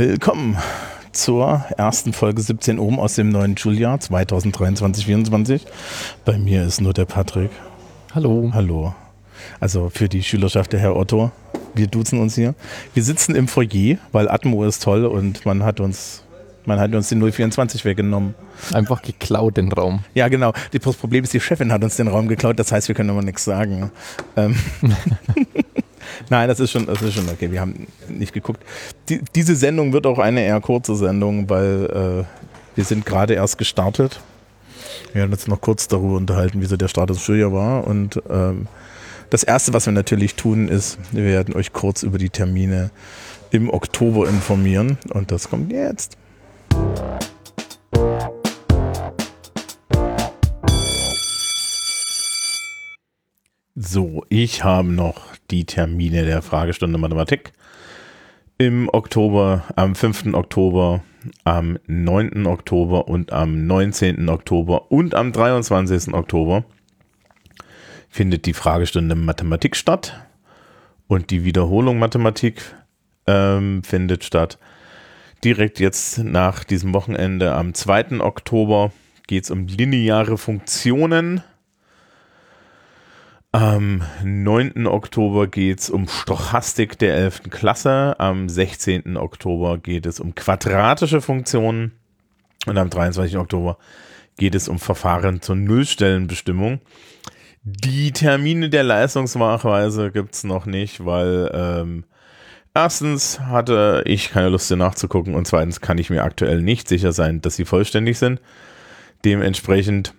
Willkommen zur ersten Folge 17 oben aus dem neuen Schuljahr 2023-24. Bei mir ist nur der Patrick. Hallo. Hallo. Also für die Schülerschaft der Herr Otto. Wir duzen uns hier. Wir sitzen im Foyer, weil Atmo ist toll und man hat uns, man hat uns den 024 weggenommen. Einfach geklaut den Raum. Ja, genau. Das Problem ist, die Chefin hat uns den Raum geklaut, das heißt, wir können immer nichts sagen. Ähm Nein, das ist schon, das ist schon okay. Wir haben nicht geguckt. Die, diese Sendung wird auch eine eher kurze Sendung, weil äh, wir sind gerade erst gestartet. Wir haben uns noch kurz darüber unterhalten, wie so der Start des Schuljahres war. Und ähm, das Erste, was wir natürlich tun, ist, wir werden euch kurz über die Termine im Oktober informieren. Und das kommt jetzt. So, ich habe noch die Termine der Fragestunde Mathematik. Im Oktober, am 5. Oktober, am 9. Oktober und am 19. Oktober und am 23. Oktober findet die Fragestunde Mathematik statt und die Wiederholung Mathematik ähm, findet statt. Direkt jetzt nach diesem Wochenende am 2. Oktober geht es um lineare Funktionen am 9. Oktober geht es um Stochastik der 11. Klasse. Am 16. Oktober geht es um quadratische Funktionen. Und am 23. Oktober geht es um Verfahren zur Nullstellenbestimmung. Die Termine der Leistungsnachweise gibt es noch nicht, weil ähm, erstens hatte ich keine Lust, hier nachzugucken und zweitens kann ich mir aktuell nicht sicher sein, dass sie vollständig sind. Dementsprechend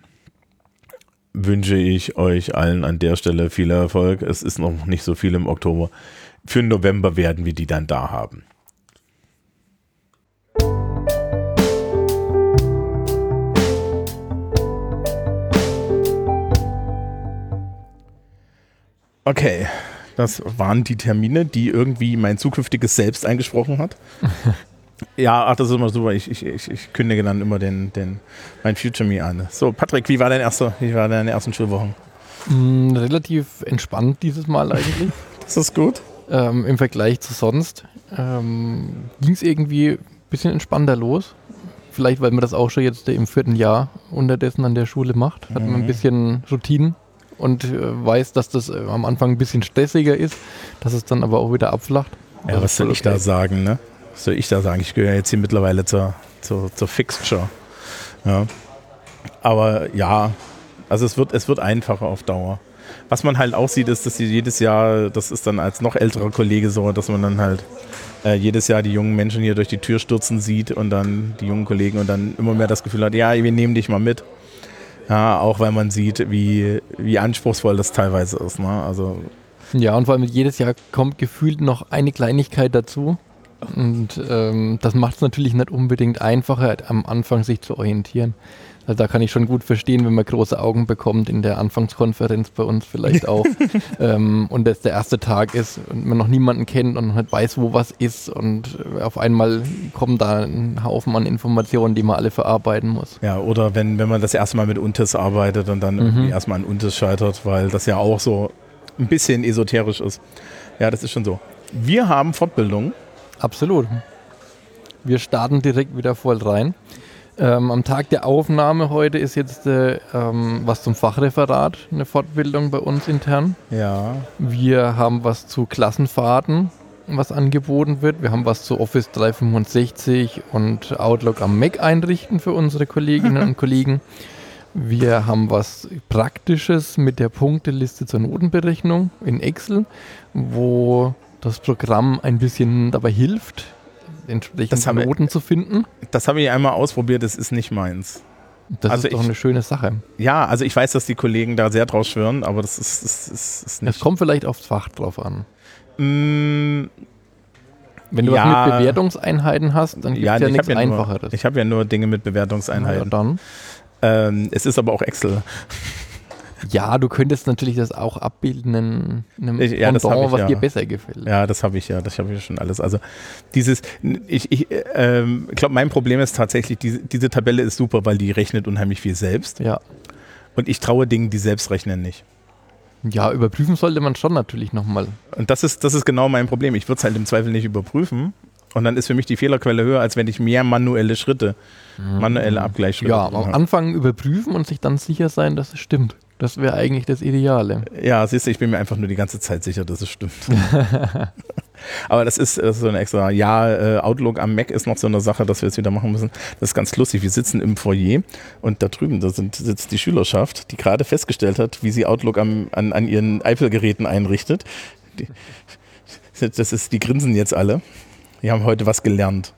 wünsche ich euch allen an der Stelle viel Erfolg. Es ist noch nicht so viel im Oktober. Für November werden wir die dann da haben. Okay, das waren die Termine, die irgendwie mein zukünftiges Selbst eingesprochen hat. Ja, ach, das ist immer super. Ich, ich, ich, ich kündige dann immer den, den, mein Future Me an. So, Patrick, wie war dein erster, wie war deine ersten Schulwochen? Mm, relativ entspannt dieses Mal eigentlich. das ist gut. Ähm, Im Vergleich zu sonst ähm, ging es irgendwie ein bisschen entspannter los. Vielleicht, weil man das auch schon jetzt im vierten Jahr unterdessen an der Schule macht. Hat mhm. man ein bisschen Routinen und äh, weiß, dass das äh, am Anfang ein bisschen stressiger ist, dass es dann aber auch wieder abflacht. Ja, was soll ich da sagen, ne? Was soll ich da sagen? Ich gehöre jetzt hier mittlerweile zur, zur, zur Fixture. Ja. Aber ja, also es wird, es wird einfacher auf Dauer. Was man halt auch sieht, ist, dass sie jedes Jahr, das ist dann als noch älterer Kollege so, dass man dann halt äh, jedes Jahr die jungen Menschen hier durch die Tür stürzen sieht und dann die jungen Kollegen und dann immer mehr das Gefühl hat, ja, wir nehmen dich mal mit. Ja, auch weil man sieht, wie, wie anspruchsvoll das teilweise ist. Ne? Also ja, und vor allem jedes Jahr kommt gefühlt noch eine Kleinigkeit dazu. Und ähm, das macht es natürlich nicht unbedingt einfacher, am Anfang sich zu orientieren. Also da kann ich schon gut verstehen, wenn man große Augen bekommt in der Anfangskonferenz bei uns vielleicht auch. ähm, und das der erste Tag ist und man noch niemanden kennt und nicht weiß, wo was ist. Und auf einmal kommen da ein Haufen an Informationen, die man alle verarbeiten muss. Ja, oder wenn, wenn man das erste Mal mit Untes arbeitet und dann mhm. irgendwie erstmal an Untes scheitert, weil das ja auch so ein bisschen esoterisch ist. Ja, das ist schon so. Wir haben Fortbildungen Absolut. Wir starten direkt wieder voll rein. Ähm, am Tag der Aufnahme heute ist jetzt äh, ähm, was zum Fachreferat, eine Fortbildung bei uns intern. Ja. Wir haben was zu Klassenfahrten, was angeboten wird. Wir haben was zu Office 365 und Outlook am Mac einrichten für unsere Kolleginnen und Kollegen. Wir haben was Praktisches mit der Punkteliste zur Notenberechnung in Excel, wo das Programm ein bisschen dabei hilft, entsprechende Noten zu finden. Das habe ich einmal ausprobiert, das ist nicht meins. Das also ist doch ich, eine schöne Sache. Ja, also ich weiß, dass die Kollegen da sehr drauf schwören, aber das ist, das ist, ist nicht. Es kommt vielleicht aufs Fach drauf an. Mm, Wenn du ja, was mit Bewertungseinheiten hast, dann gibt es ja, ja nichts ja Einfacheres. Nur, ich habe ja nur Dinge mit Bewertungseinheiten. Ja, dann. Ähm, es ist aber auch Excel. Ja, du könntest natürlich das auch abbilden in einem ich, ja, Pendant, ich, was ja. dir besser gefällt. Ja, das habe ich ja, das habe ich schon alles. Also dieses, ich, ich ähm, glaube, mein Problem ist tatsächlich, diese, diese Tabelle ist super, weil die rechnet unheimlich viel selbst. Ja. Und ich traue Dingen, die selbst rechnen, nicht. Ja, überprüfen sollte man schon natürlich nochmal. Und das ist, das ist genau mein Problem. Ich würde es halt im Zweifel nicht überprüfen, Und dann ist für mich die Fehlerquelle höher, als wenn ich mehr manuelle Schritte, manuelle Abgleichsschritte Ja, am. Anfang überprüfen und sich dann sicher sein, dass es stimmt. Das wäre eigentlich das Ideale. Ja, siehst du, ich bin mir einfach nur die ganze Zeit sicher, dass es stimmt. Aber das ist, das ist so ein extra. Ja, äh, Outlook am Mac ist noch so eine Sache, dass wir jetzt wieder machen müssen. Das ist ganz lustig. Wir sitzen im Foyer und da drüben, da sind, sitzt die Schülerschaft, die gerade festgestellt hat, wie sie Outlook am, an, an ihren Apple-Geräten einrichtet. Die, das ist, die grinsen jetzt alle. Die haben heute was gelernt.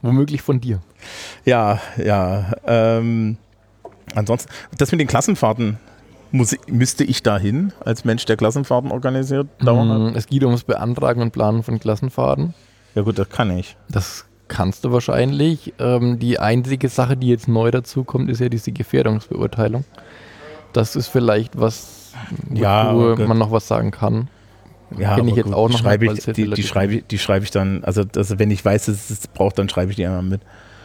Womöglich von dir. Ja, ja. Ähm, ansonsten, das mit den Klassenfahrten, muss, müsste ich da hin, als Mensch, der Klassenfahrten organisiert? Mm, Es geht ums Beantragen und Planen von Klassenfahrten. Ja gut, das kann ich. Das kannst du wahrscheinlich. Ähm, die einzige Sache, die jetzt neu dazu kommt, ist ja diese Gefährdungsbeurteilung. Das ist vielleicht was, Ja, wo oh man noch was sagen kann. Ja, Kenn ich jetzt gut, auch die noch schreibe ich, die, die, schreibe ich, die schreibe ich dann, also das, wenn ich weiß, dass es braucht, dann schreibe ich die einmal mit.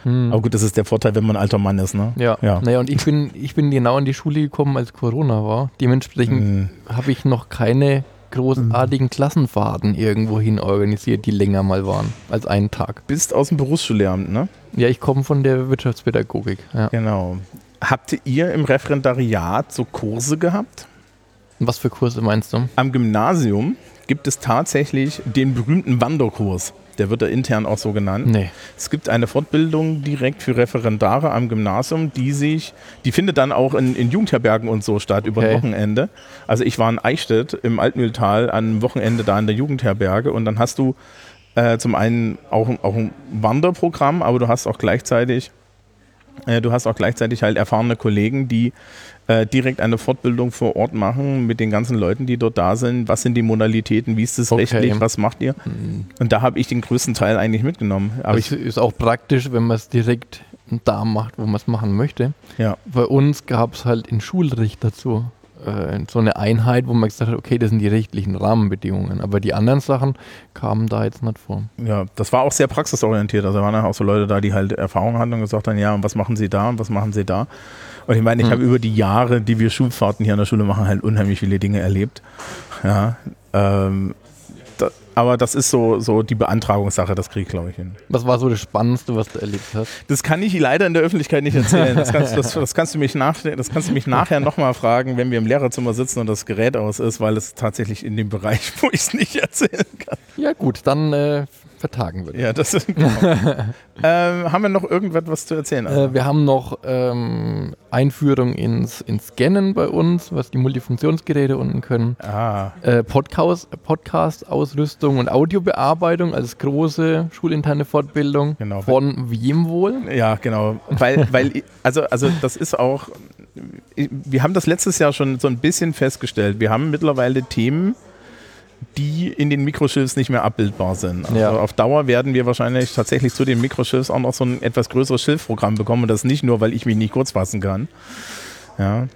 Hm. Aber gut, das ist der Vorteil, wenn man ein alter Mann ist, ne? Ja. Ja. naja, und ich bin, ich bin genau in die Schule gekommen, als Corona war. Dementsprechend Mhm. habe ich noch keine großartigen Klassenfahrten irgendwo hin organisiert, die länger mal waren als einen Tag. Bist aus dem Berufsschullehramt, ne? Ja, ich komme von der Wirtschaftspädagogik. Ja. Genau. Habt ihr im Referendariat so Kurse gehabt? Was für Kurse meinst du? Am Gymnasium gibt es tatsächlich den berühmten Wanderkurs. Der wird da intern auch so genannt. Nee. Es gibt eine Fortbildung direkt für Referendare am Gymnasium, die sich, die findet dann auch in, in Jugendherbergen und so statt über Okay. ein Wochenende. Also ich war in Eichstätt im Altmühltal an einem Wochenende da in der Jugendherberge und dann hast du äh, zum einen auch, auch ein Wanderprogramm, aber du hast auch gleichzeitig Du hast auch gleichzeitig halt erfahrene Kollegen, die äh, direkt eine Fortbildung vor Ort machen mit den ganzen Leuten, die dort da sind. Was sind die Modalitäten? Wie ist es Okay. rechtlich? Was macht ihr? Und da habe ich den größten Teil eigentlich mitgenommen. Aber das ich, ist auch praktisch, wenn man es direkt da macht, wo man es machen möchte. ja. Bei uns gab es halt in Schulrecht dazu äh, so eine Einheit, wo man gesagt hat, okay, das sind die rechtlichen Rahmenbedingungen. Aber die anderen Sachen kamen da jetzt nicht vor. Ja, das war auch sehr praxisorientiert. Also da waren auch so Leute da, die halt Erfahrung hatten und gesagt haben, ja, und was machen sie da und was machen sie da? Und ich meine, ich Hm. habe über die Jahre, die wir Schulfahrten hier an der Schule machen, halt unheimlich viele Dinge erlebt. Ja, ähm, da, aber das ist so, so die Beantragungssache, das kriege ich, glaube ich, hin. Was war so das Spannendste, was du erlebt hast? Das kann ich leider in der Öffentlichkeit nicht erzählen. Das kannst, das, das kannst, du, mich nach, das kannst du mich nachher nochmal fragen, wenn wir im Lehrerzimmer sitzen und das Gerät aus ist, weil es tatsächlich in dem Bereich, wo ich es nicht erzählen kann. Ja gut, dann äh, vertagen wir das. Ja, das ist genau. ähm, Haben wir noch irgendwas zu erzählen? Äh, wir haben noch ähm, Einführung ins, ins Scannen bei uns, was die Multifunktionsgeräte unten können. ah, Äh, Podcast, Podcast-Ausrüstung und Audiobearbeitung als große schulinterne Fortbildung. Genau. Von wem wohl? ja, genau. Weil, weil, also, also das ist auch, wir haben das letztes Jahr schon so ein bisschen festgestellt. Wir haben mittlerweile Themen, die in den Mikroschiffs nicht mehr abbildbar sind. Also Ja. auf Dauer werden wir wahrscheinlich tatsächlich zu den Mikroschiffs auch noch so ein etwas größeres Schilfprogramm bekommen und das nicht nur, weil ich mich nicht kurz fassen kann. Ja.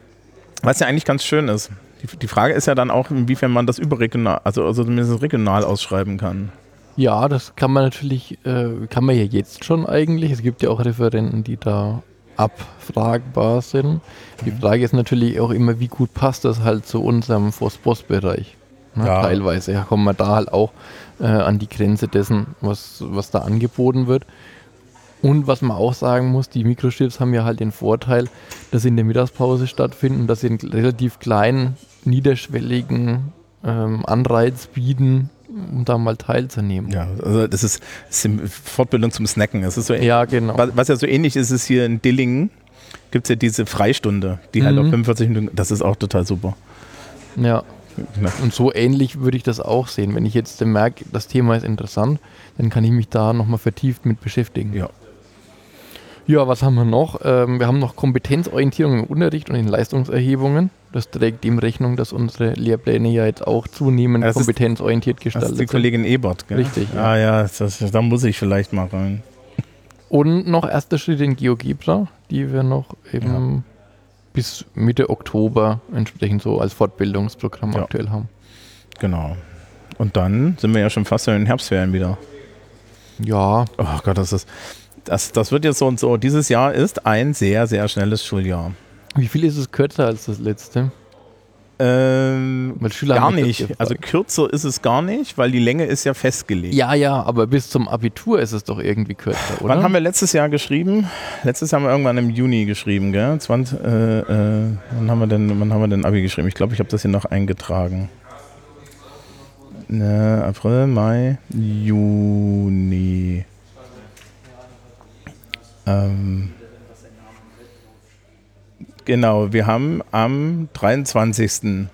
Was ja eigentlich ganz schön ist. Die, die Frage ist ja dann auch, inwiefern man das überregional, also, also zumindest regional ausschreiben kann. Ja, das kann man natürlich, äh, kann man ja jetzt schon eigentlich. Es gibt ja auch Referenten, die da abfragbar sind. Die Frage ist natürlich auch immer, wie gut passt das halt zu unserem Force-Boss-Bereich. Ne? Ja. Teilweise ja, kommen wir da halt auch äh, an die Grenze dessen, was, was da angeboten wird. Und was man auch sagen muss, die Mikroschiffs haben ja halt den Vorteil, dass sie in der Mittagspause stattfinden, dass sie einen relativ kleinen, niederschwelligen ähm, Anreiz bieten, um da mal teilzunehmen. Ja, also das ist, das ist Fortbildung zum Snacken. Es ist so Ja, genau. Was, was ja so ähnlich ist, ist hier in Dillingen gibt es ja diese Freistunde, die halt Mhm. auf 45 Minuten, das ist auch total super. Ja. Ja. Und so ähnlich würde ich das auch sehen. Wenn ich jetzt merke, das Thema ist interessant, dann kann ich mich da nochmal vertieft mit beschäftigen. Ja. Ja, was haben wir noch? Ähm, wir haben noch Kompetenzorientierung im Unterricht und in Leistungserhebungen. Das trägt dem Rechnung, dass unsere Lehrpläne ja jetzt auch zunehmend Das ist- kompetenzorientiert Das gestaltet ist die sind. Kollegin Ebert, gell? Richtig, ja. Ah ja, das, da muss ich vielleicht mal rein. Und noch erster Schritt in GeoGebra, die wir noch eben bis Mitte Oktober entsprechend so als Fortbildungsprogramm Ja. aktuell haben. Genau. Und dann sind wir ja schon fast in den Herbstferien wieder. Ja, Oh Gott, das ist. Das, das wird jetzt so und so. Dieses Jahr ist ein sehr, sehr schnelles Schuljahr. wie viel ist es kürzer als das letzte? Ähm, Weil Schüler gar nicht. Also kürzer ist es gar nicht, weil die Länge ist ja festgelegt. Ja, ja, aber bis zum Abitur ist es doch irgendwie kürzer, oder? Wann haben wir letztes Jahr geschrieben? Letztes Jahr haben wir irgendwann im Juni geschrieben, gell? 20, äh, äh, wann, haben wir denn, wann haben wir denn Abi geschrieben? Ich glaube, ich habe das hier noch eingetragen. Ne, April, Mai, Juni. Ähm, genau, wir haben am 23.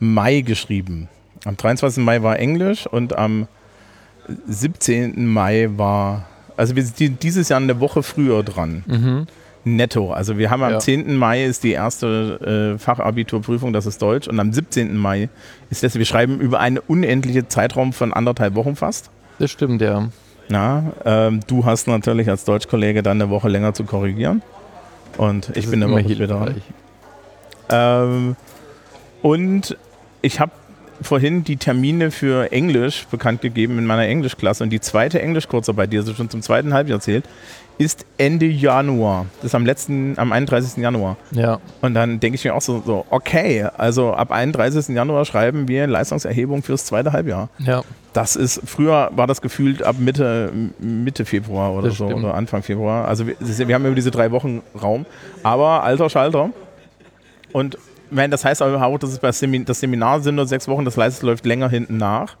Mai geschrieben. Am 23. Mai war Englisch und am 17. Mai war, also wir sind dieses Jahr eine Woche früher dran. Mhm. Netto. Also wir haben am Ja. 10. Mai ist die erste äh, Fachabiturprüfung, das ist Deutsch. Und am 17. Mai ist das, wir schreiben über einen unendlichen Zeitraum von anderthalb Wochen fast. Das stimmt, ja. Na, ähm, du hast natürlich als Deutschkollege dann eine Woche länger zu korrigieren. Und ich Das bin ist eine Woche später dran. Ähm, und ich habe vorhin die Termine für Englisch bekannt gegeben in meiner Englischklasse. Und die zweite Englischkurzarbeit, die also schon zum zweiten Halbjahr zählt, ist Ende Januar. Das ist am letzten, am 31. Januar. Ja, Und dann denke ich mir auch so, so, okay, also ab 31. Januar schreiben wir Leistungserhebung fürs zweite Halbjahr. ja. Das ist, früher war das gefühlt ab Mitte, Mitte Februar oder Das so stimmt. oder Anfang Februar. Also wir, das wir haben über diese drei Wochen Raum, aber alter Schalter. Und meine, das heißt aber auch, dass es bei Semin das Seminar sind nur sechs Wochen, das heißt, es läuft länger hinten nach.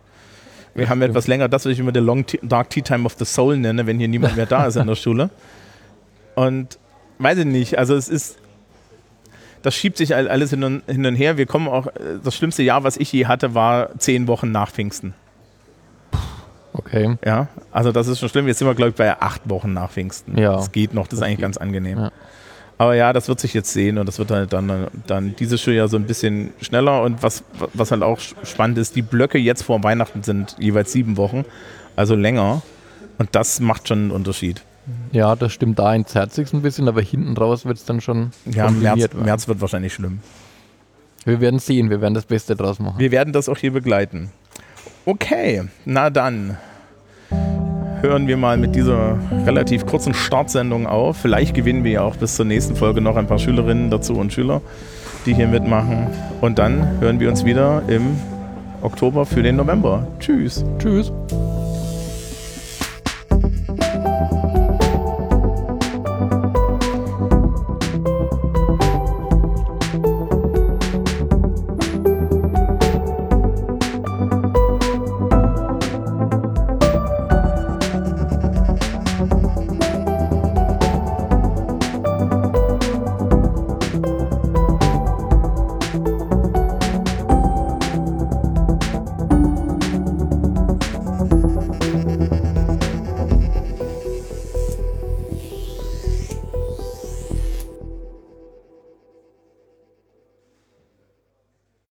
Wir haben stimmt. etwas länger, das, was ich immer der Long Dark Tea Time of the Soul nenne, wenn hier niemand mehr da ist in der Schule. Und weiß ich nicht, also es ist, das schiebt sich all- alles hin und, hin und her. Wir kommen auch, das schlimmste Jahr, was ich je hatte, war zehn Wochen nach Pfingsten. Okay. Ja, also das ist schon schlimm. Jetzt sind wir, glaube ich, bei acht Wochen nach Pfingsten. Ja. Das geht noch, das ist eigentlich geht. ganz angenehm. Ja. Aber ja, das wird sich jetzt sehen und das wird halt dann, dann dieses Schuljahr so ein bisschen schneller. Und was, was halt auch spannend ist, die Blöcke jetzt vor Weihnachten sind jeweils sieben Wochen, also länger. Und das macht schon einen Unterschied. Ja, das stimmt da in Zerzig ein bisschen, aber hinten raus wird es dann schon Ja, März. März wird wahrscheinlich schlimm. Wir werden sehen, wir werden das Beste draus machen. Wir werden das auch hier begleiten. Okay, na dann hören wir mal mit dieser relativ kurzen Startsendung auf. Vielleicht gewinnen wir ja auch bis zur nächsten Folge noch ein paar Schülerinnen dazu und Schüler, die hier mitmachen. Und dann hören wir uns wieder im Oktober für den November. Tschüss. Tschüss.